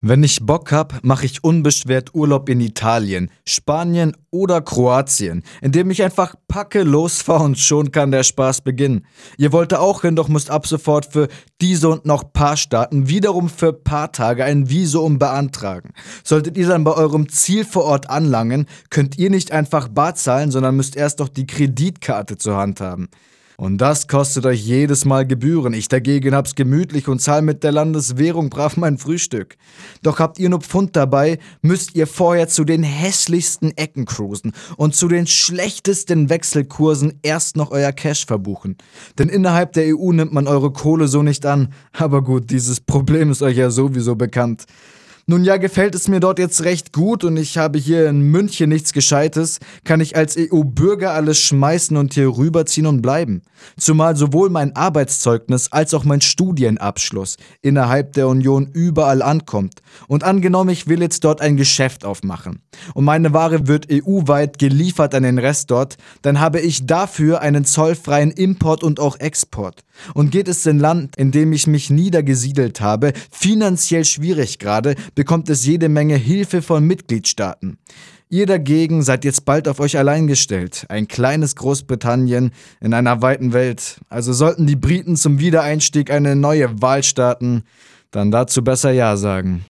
Wenn ich Bock hab, mache ich unbeschwert Urlaub in Italien, Spanien oder Kroatien, indem ich einfach packe, losfahre und schon kann der Spaß beginnen. Ihr wollt auch hin, doch müsst ab sofort für diese und noch paar Staaten wiederum für paar Tage ein Visum beantragen. Solltet ihr dann bei eurem Ziel vor Ort anlangen, könnt ihr nicht einfach bar zahlen, sondern müsst erst noch die Kreditkarte zur Hand haben. Und das kostet euch jedes Mal Gebühren. Ich dagegen hab's gemütlich und zahl mit der Landeswährung brav mein Frühstück. Doch habt ihr nur Pfund dabei, müsst ihr vorher zu den hässlichsten Ecken cruisen und zu den schlechtesten Wechselkursen erst noch euer Cash verbuchen. Denn innerhalb der EU nimmt man eure Kohle so nicht an. Aber gut, dieses Problem ist euch ja sowieso bekannt. Nun ja, gefällt es mir dort jetzt recht gut und ich habe hier in München nichts Gescheites, kann ich als EU-Bürger alles schmeißen und hier rüberziehen und bleiben. Zumal sowohl mein Arbeitszeugnis als auch mein Studienabschluss innerhalb der Union überall ankommt. Und angenommen, ich will jetzt dort ein Geschäft aufmachen und meine Ware wird EU-weit geliefert an den Rest dort, dann habe ich dafür einen zollfreien Import und auch Export. Und geht es in Land, in dem ich mich niedergesiedelt habe, finanziell schwierig gerade, bekommt es jede Menge Hilfe von Mitgliedstaaten. Ihr dagegen seid jetzt bald auf euch allein gestellt. Ein kleines Großbritannien in einer weiten Welt. Also sollten die Briten zum Wiedereinstieg eine neue Wahl starten, dann dazu besser Ja sagen.